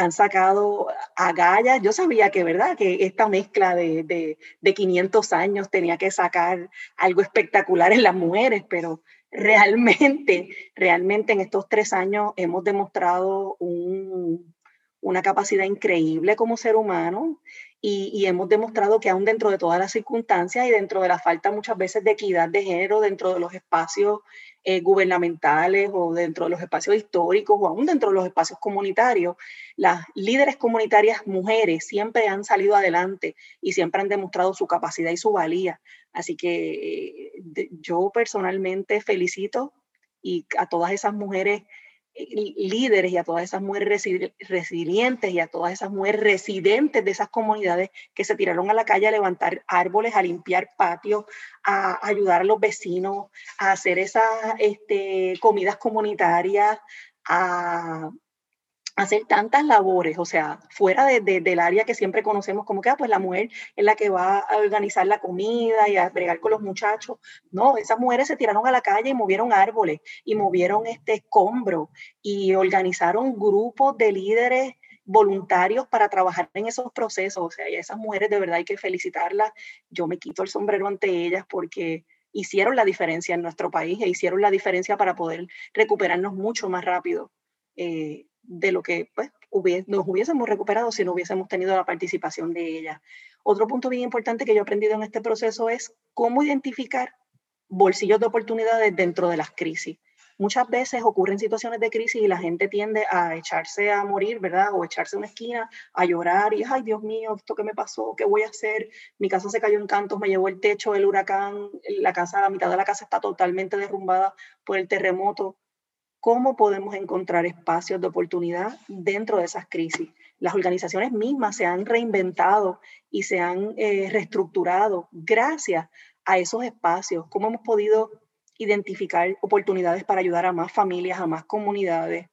han sacado agallas. Yo sabía que, ¿verdad? Que esta mezcla de, de, de 500 años tenía que sacar algo espectacular en las mujeres, pero realmente, realmente en estos tres años hemos demostrado un, una capacidad increíble como ser humano y, hemos demostrado que aún dentro de todas las circunstancias y dentro de la falta muchas veces de equidad de género dentro de los espacios eh, gubernamentales o dentro de los espacios históricos o aún dentro de los espacios comunitarios, las líderes comunitarias mujeres siempre han salido adelante y siempre han demostrado su capacidad y su valía. Así que eh, yo personalmente felicito y a todas esas mujeres líderes y a todas esas mujeres resilientes y a todas esas mujeres residentes de esas comunidades que se tiraron a la calle a levantar árboles, a limpiar patios, a ayudar a los vecinos, a hacer esas este, comidas comunitarias, a hacer tantas labores, o sea, fuera de, del área que siempre conocemos como que, ah, pues la mujer es la que va a organizar la comida y a bregar con los muchachos. No, esas mujeres se tiraron a la calle y movieron árboles y movieron este escombro y organizaron grupos de líderes voluntarios para trabajar en esos procesos. O sea, y esas mujeres de verdad hay que felicitarlas. Yo me quito el sombrero ante ellas porque hicieron la diferencia en nuestro país e hicieron la diferencia para poder recuperarnos mucho más rápido. Eh, de lo que pues, nos hubiésemos recuperado si no hubiésemos tenido la participación de ella. Otro punto bien importante que yo he aprendido en este proceso es cómo identificar bolsillos de oportunidades dentro de las crisis. Muchas veces ocurren situaciones de crisis y la gente tiende a echarse a morir, ¿verdad? O echarse a una esquina, a llorar y, ay, Dios mío, esto qué me pasó, qué voy a hacer, mi casa se cayó en cantos, me llevó el techo, el huracán, la casa, la mitad de la casa está totalmente derrumbada por el terremoto cómo podemos encontrar espacios de oportunidad dentro de esas crisis. Las organizaciones mismas se han reinventado y se han eh, reestructurado gracias a esos espacios, cómo hemos podido identificar oportunidades para ayudar a más familias, a más comunidades.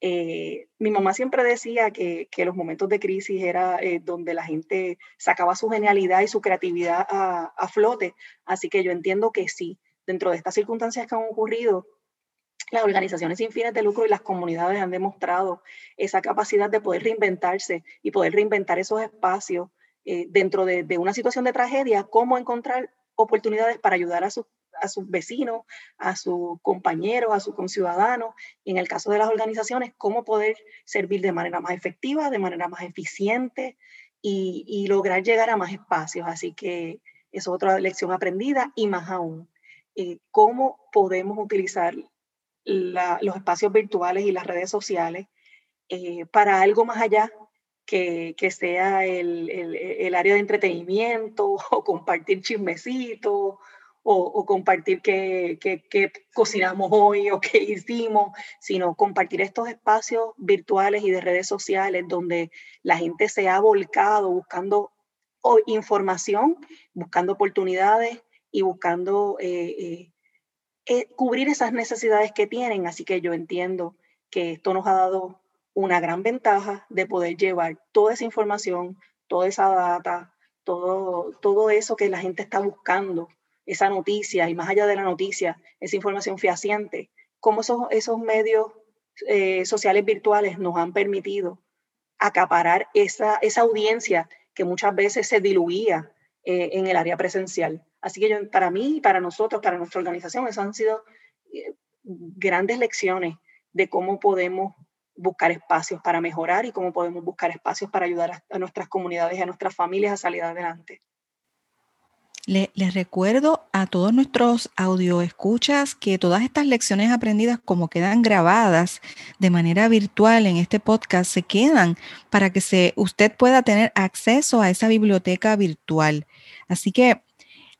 Eh, mi mamá siempre decía que, los momentos de crisis era eh, donde la gente sacaba su genialidad y su creatividad a, a flote, así que yo entiendo que sí, dentro de estas circunstancias que han ocurrido, las organizaciones sin fines de lucro y las comunidades han demostrado esa capacidad de poder reinventarse y poder reinventar esos espacios eh, dentro de, una situación de tragedia, cómo encontrar oportunidades para ayudar a, a sus vecinos, a sus compañeros, a sus conciudadanos, y en el caso de las organizaciones, cómo poder servir de manera más efectiva, de manera más eficiente y, lograr llegar a más espacios. Así que es otra lección aprendida y más aún, eh, cómo podemos utilizar los espacios virtuales y las redes sociales eh, para algo más allá que, que sea el, el, área de entretenimiento o compartir chismecitos o, o, compartir qué, qué, cocinamos hoy o qué hicimos, sino compartir estos espacios virtuales y de redes sociales donde la gente se ha volcado buscando información, buscando oportunidades y buscando eh, eh, eh, cubrir esas necesidades que tienen. Así que yo entiendo que esto nos ha dado una gran ventaja de poder llevar toda esa información, toda esa data, todo, todo eso que la gente está buscando, esa noticia y más allá de la noticia, esa información fehaciente, cómo esos, esos medios eh, sociales virtuales nos han permitido acaparar esa, esa audiencia que muchas veces se diluía eh, en el área presencial. Así que para mí, para nosotros, para nuestra organización, esas han sido eh, grandes lecciones de cómo podemos buscar espacios para mejorar y cómo podemos buscar espacios para ayudar a, nuestras comunidades y a nuestras familias a salir adelante. Les recuerdo a todos nuestros escuchas que todas estas lecciones aprendidas, como quedan grabadas de manera virtual en este podcast, se quedan para que se, usted pueda tener acceso a esa biblioteca virtual. Así que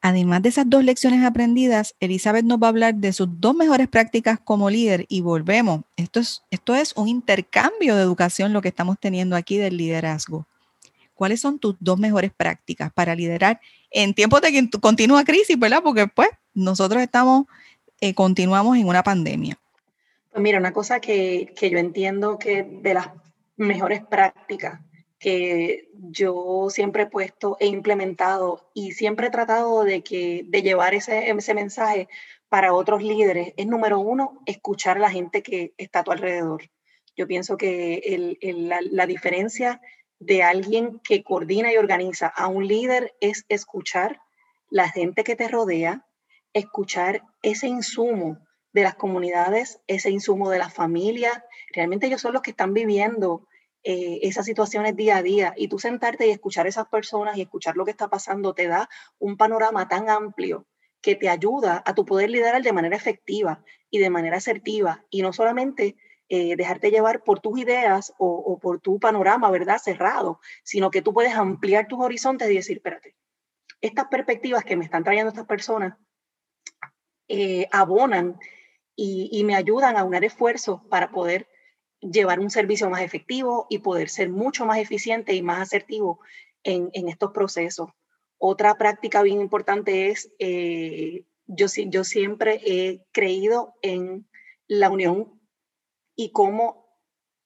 Además de esas dos lecciones aprendidas, Elizabeth nos va a hablar de sus dos mejores prácticas como líder y volvemos. Esto es, esto es un intercambio de educación lo que estamos teniendo aquí del liderazgo. ¿Cuáles son tus dos mejores prácticas para liderar en tiempos de continua crisis, verdad? Porque pues nosotros estamos, eh, continuamos en una pandemia. Pues mira, una cosa que, que yo entiendo que de las mejores prácticas que yo siempre he puesto e implementado y siempre he tratado de, que, de llevar ese, ese mensaje para otros líderes es, número uno, escuchar a la gente que está a tu alrededor. Yo pienso que el, el, la, la diferencia de alguien que coordina y organiza a un líder es escuchar la gente que te rodea, escuchar ese insumo de las comunidades, ese insumo de la familia. Realmente ellos son los que están viviendo eh, esas situaciones día a día y tú sentarte y escuchar a esas personas y escuchar lo que está pasando te da un panorama tan amplio que te ayuda a tu poder liderar de manera efectiva y de manera asertiva y no solamente eh, dejarte llevar por tus ideas o, por tu panorama, ¿verdad? Cerrado, sino que tú puedes ampliar tus horizontes y decir, espérate, estas perspectivas que me están trayendo estas personas eh, abonan y, me ayudan a unar esfuerzos para poder llevar un servicio más efectivo y poder ser mucho más eficiente y más asertivo en, estos procesos. Otra práctica bien importante es, eh, yo, yo siempre he creído en la unión y cómo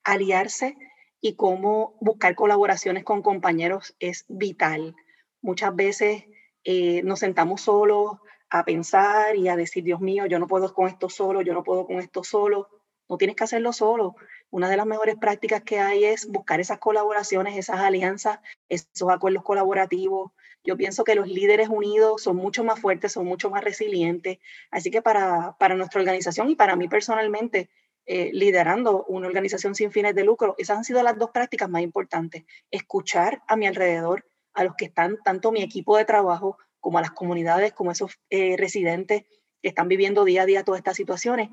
aliarse y cómo buscar colaboraciones con compañeros es vital. Muchas veces eh, nos sentamos solos a pensar y a decir, Dios mío, yo no puedo con esto solo, yo no puedo con esto solo. No tienes que hacerlo solo una de las mejores prácticas que hay es buscar esas colaboraciones, esas alianzas, esos acuerdos colaborativos. Yo pienso que los líderes unidos son mucho más fuertes, son mucho más resilientes. Así que para, para nuestra organización y para mí personalmente, eh, liderando una organización sin fines de lucro, esas han sido las dos prácticas más importantes. Escuchar a mi alrededor, a los que están, tanto mi equipo de trabajo como a las comunidades, como esos eh, residentes que están viviendo día a día todas estas situaciones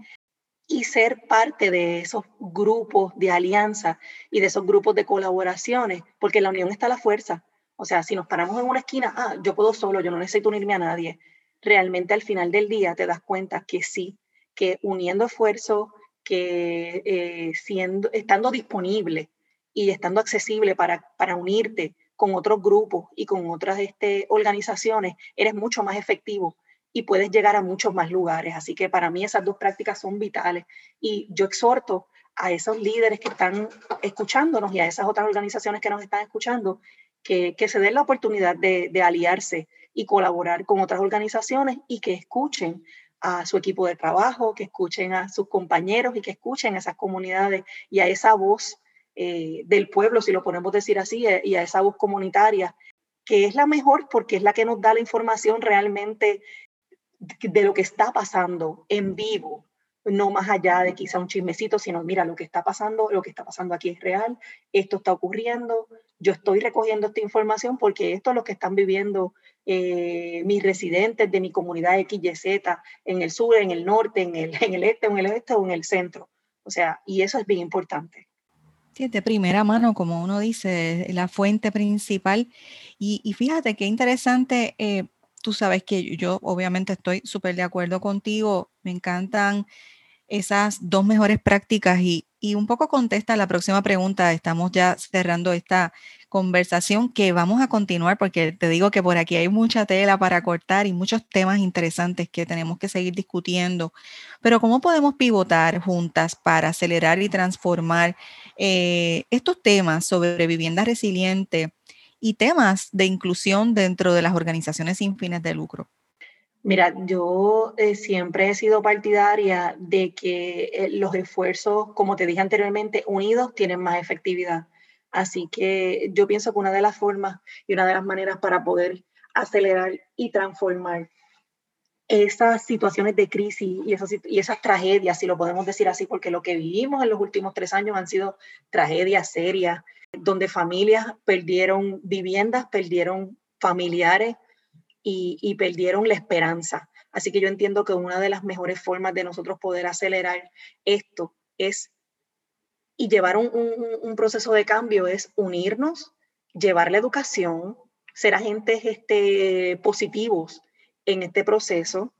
y ser parte de esos grupos de alianza y de esos grupos de colaboraciones, porque la unión está la fuerza. O sea, si nos paramos en una esquina, ah, yo puedo solo, yo no necesito unirme a nadie. Realmente al final del día te das cuenta que sí, que uniendo esfuerzos, que eh, siendo, estando disponible y estando accesible para, para unirte con otros grupos y con otras este, organizaciones, eres mucho más efectivo y puedes llegar a muchos más lugares. Así que para mí esas dos prácticas son vitales y yo exhorto a esos líderes que están escuchándonos y a esas otras organizaciones que nos están escuchando que, que se den la oportunidad de, de aliarse y colaborar con otras organizaciones y que escuchen a su equipo de trabajo, que escuchen a sus compañeros y que escuchen a esas comunidades y a esa voz eh, del pueblo, si lo podemos decir así, eh, y a esa voz comunitaria, que es la mejor porque es la que nos da la información realmente de lo que está pasando en vivo, no más allá de quizá un chismecito, sino mira, lo que está pasando, lo que está pasando aquí es real, esto está ocurriendo, yo estoy recogiendo esta información porque esto es lo que están viviendo eh, mis residentes de mi comunidad XYZ en el sur, en el norte, en el, en el este, en el oeste o en el centro. O sea, y eso es bien importante. Sí, de primera mano, como uno dice, la fuente principal. Y, y fíjate qué interesante, eh, tú sabes que yo obviamente estoy súper de acuerdo contigo, me encantan esas dos mejores prácticas y, y, un poco contesta la próxima pregunta, estamos ya cerrando esta conversación que vamos a continuar porque te digo que por aquí hay mucha tela para cortar y muchos temas interesantes que tenemos que seguir discutiendo, pero ¿cómo podemos pivotar juntas para acelerar y transformar eh, estos temas sobre vivienda resiliente? y temas de inclusión dentro de las organizaciones sin fines de lucro? Mira, yo eh, siempre he sido partidaria de que eh, los esfuerzos, como te dije anteriormente, unidos tienen más efectividad. Así que yo pienso que una de las formas y una de las maneras para poder acelerar y transformar esas situaciones de crisis y esas, y esas tragedias, si lo podemos decir así, porque lo que vivimos en los últimos tres años han sido tragedias serias, donde familias perdieron viviendas, perdieron familiares y, perdieron la esperanza. Así que yo entiendo que una de las mejores formas de nosotros poder acelerar esto es y llevar un, un, proceso de cambio es unirnos, llevar la educación, ser agentes este, positivos en este proceso,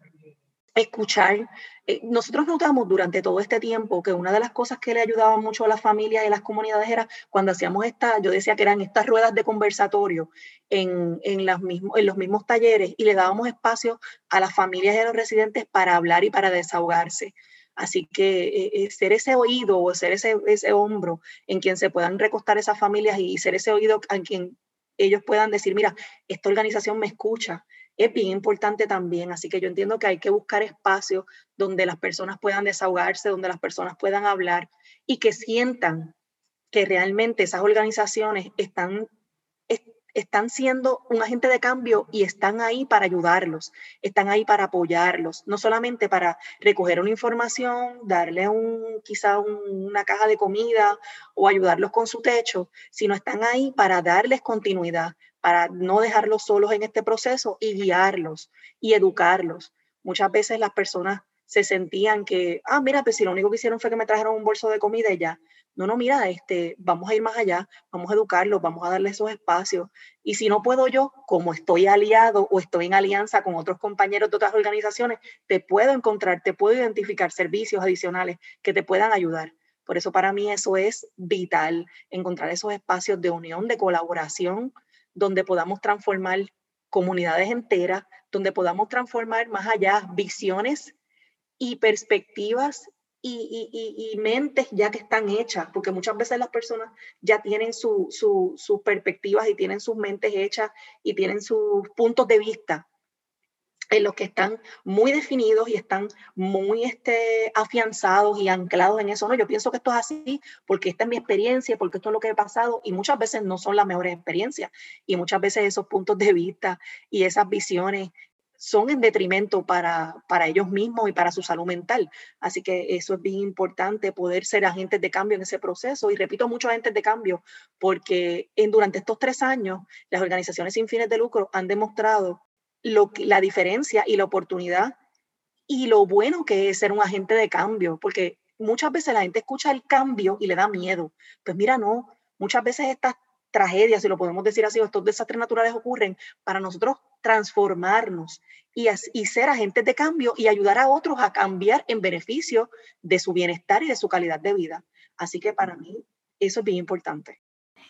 escuchar. Eh, nosotros notamos durante todo este tiempo que una de las cosas que le ayudaba mucho a las familias y a las comunidades era cuando hacíamos esta, yo decía que eran estas ruedas de conversatorio en, en, las mismos, en los mismos talleres y le dábamos espacio a las familias y a los residentes para hablar y para desahogarse. Así que eh, eh, ser ese oído o ser ese, ese hombro en quien se puedan recostar esas familias y ser ese oído en quien ellos puedan decir, mira, esta organización me escucha, es bien importante también. Así que yo entiendo que hay que buscar espacios donde las personas puedan desahogarse, donde las personas puedan hablar y que sientan que realmente esas organizaciones están están siendo un agente de cambio y están ahí para ayudarlos, están ahí para apoyarlos, no solamente para recoger una información, darle un, quizá una caja de comida o ayudarlos con su techo, sino están ahí para darles continuidad, para no dejarlos solos en este proceso y guiarlos y educarlos. Muchas veces las personas se sentían que, ah, mira, pues si lo único que hicieron fue que me trajeron un bolso de comida y ya, no, no, mira, este, vamos a ir más allá, vamos a educarlos, vamos a darle esos espacios. Y si no puedo yo, como estoy aliado o estoy en alianza con otros compañeros de otras organizaciones, te puedo encontrar, te puedo identificar servicios adicionales que te puedan ayudar. Por eso para mí eso es vital, encontrar esos espacios de unión, de colaboración, donde podamos transformar comunidades enteras, donde podamos transformar más allá visiones y perspectivas y, mentes ya que están hechas, porque muchas veces las personas ya tienen sus perspectivas y tienen sus mentes hechas y tienen sus puntos de vista en los que están muy definidos y están muy este, afianzados y anclados en eso. No, yo pienso que esto es así porque esta es mi experiencia, porque esto es lo que he pasado y muchas veces no son las mejores experiencias y muchas veces esos puntos de vista y esas visiones son en detrimento para, para ellos mismos y para su salud mental. Así que eso es bien importante, poder ser agentes de cambio en ese proceso. Y repito, muchos agentes de cambio, porque en, durante estos tres años, las organizaciones sin fines de lucro han demostrado lo, la diferencia y la oportunidad y lo bueno que es ser un agente de cambio, porque muchas veces la gente escucha el cambio y le da miedo. Pues mira, no, muchas veces estas tragedias, si lo podemos decir así, estos desastres naturales ocurren para nosotros transformarnos y, y, ser agentes de cambio y ayudar a otros a cambiar en beneficio de su bienestar y de su calidad de vida. Así que para mí eso es bien importante.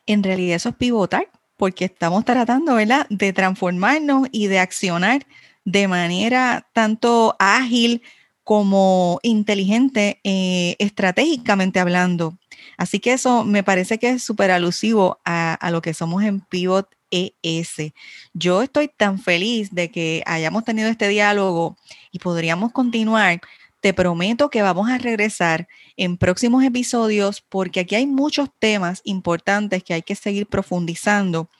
En realidad eso es pivotar, porque estamos tratando, ¿verdad?, de transformarnos y de accionar de manera tanto ágil como inteligente, eh, estratégicamente hablando. Así que eso me parece que es súper alusivo a, lo que somos en Pivot ES. Yo estoy tan feliz de que hayamos tenido este diálogo y podríamos continuar. Te prometo que vamos a regresar en próximos episodios porque aquí hay muchos temas importantes que hay que seguir profundizando.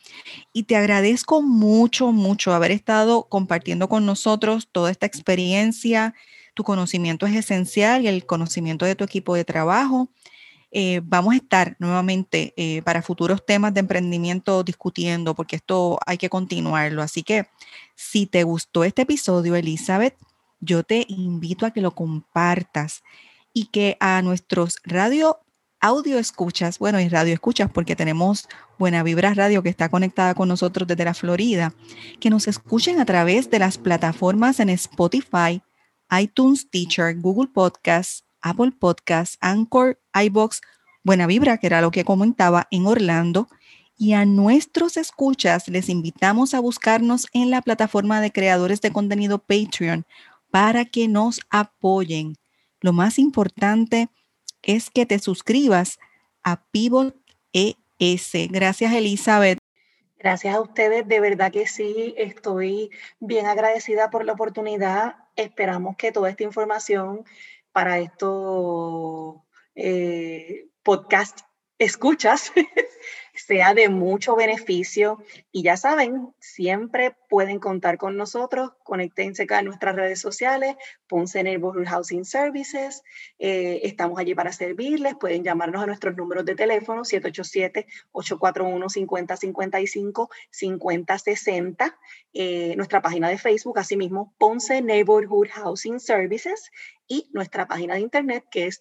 Y te agradezco mucho, mucho haber estado compartiendo con nosotros toda esta experiencia. Tu conocimiento es esencial y el conocimiento de tu equipo de trabajo. Eh, vamos a estar nuevamente eh, para futuros temas de emprendimiento discutiendo, porque esto hay que continuarlo. Así que si te gustó este episodio, Elizabeth, yo te invito a que lo compartas y que a nuestros radio audio escuchas, bueno, y radio escuchas porque tenemos Buena Vibra Radio que está conectada con nosotros desde la Florida, que nos escuchen a través de las plataformas en Spotify, iTunes Teacher, Google Podcasts, Apple Podcasts, Anchor, iBox, Buena Vibra, que era lo que comentaba en Orlando. Y a nuestros escuchas les invitamos a buscarnos en la plataforma de creadores de contenido Patreon para que nos apoyen. Lo más importante es que te suscribas a Pivot ES. Gracias, Elizabeth. Gracias a ustedes, de verdad que sí, estoy bien agradecida por la oportunidad. Esperamos que toda esta información para estos eh, podcast escuchas sea de mucho beneficio. Y ya saben, siempre pueden contar con nosotros. Conéctense acá en nuestras redes sociales, Ponce Neighborhood Housing Services. Eh, estamos allí para servirles. Pueden llamarnos a nuestros números de teléfono 787-841-5055, 5060. Eh, nuestra página de Facebook, asimismo, Ponce Neighborhood Housing Services y nuestra página de internet que es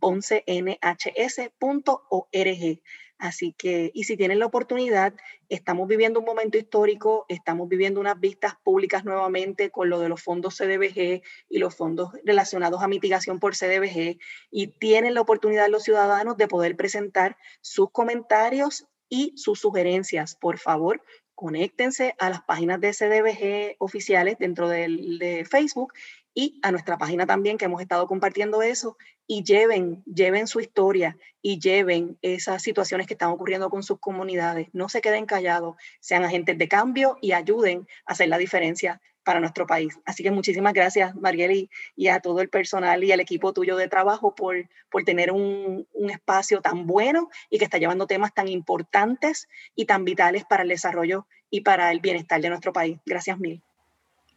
www.poncenhs.org. Así que, y si tienen la oportunidad, estamos viviendo un momento histórico, estamos viviendo unas vistas públicas nuevamente con lo de los fondos CDBG y los fondos relacionados a mitigación por CDBG, y tienen la oportunidad los ciudadanos de poder presentar sus comentarios y sus sugerencias. Por favor, conéctense a las páginas de CDBG oficiales dentro de Facebook y a nuestra página también que hemos estado compartiendo eso y lleven, lleven su historia y lleven esas situaciones que están ocurriendo con sus comunidades. No se queden callados, sean agentes de cambio y ayuden a hacer la diferencia para nuestro país. Así que muchísimas gracias, Marieli, y a todo el personal y al equipo tuyo de trabajo por, por tener un, un, espacio tan bueno y que está llevando temas tan importantes y tan vitales para el desarrollo y para el bienestar de nuestro país. Gracias mil.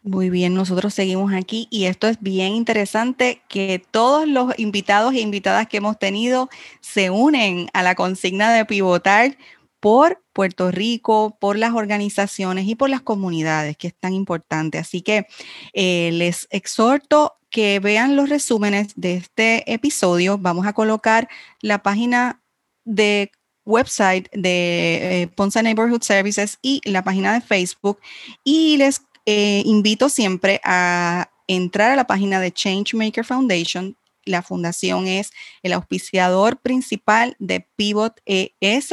Muy bien, nosotros seguimos aquí y esto es bien interesante que todos los invitados e invitadas que hemos tenido se unen a la consigna de pivotar por Puerto Rico, por las organizaciones y por las comunidades, que es tan importante. Así que eh, les exhorto que vean los resúmenes de este episodio. Vamos a colocar la página de website de eh, Ponce Neighborhood Services y la página de Facebook y les eh, invito siempre a entrar a la página de Changemaker Foundation la fundación es el auspiciador principal de Pivot ES.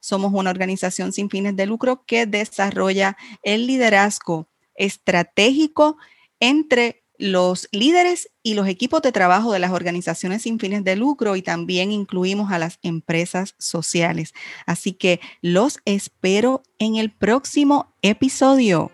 Somos una organización sin fines de lucro que desarrolla el liderazgo estratégico entre los líderes y los equipos de trabajo de las organizaciones sin fines de lucro y también incluimos a las empresas sociales. Así que los espero en el próximo episodio.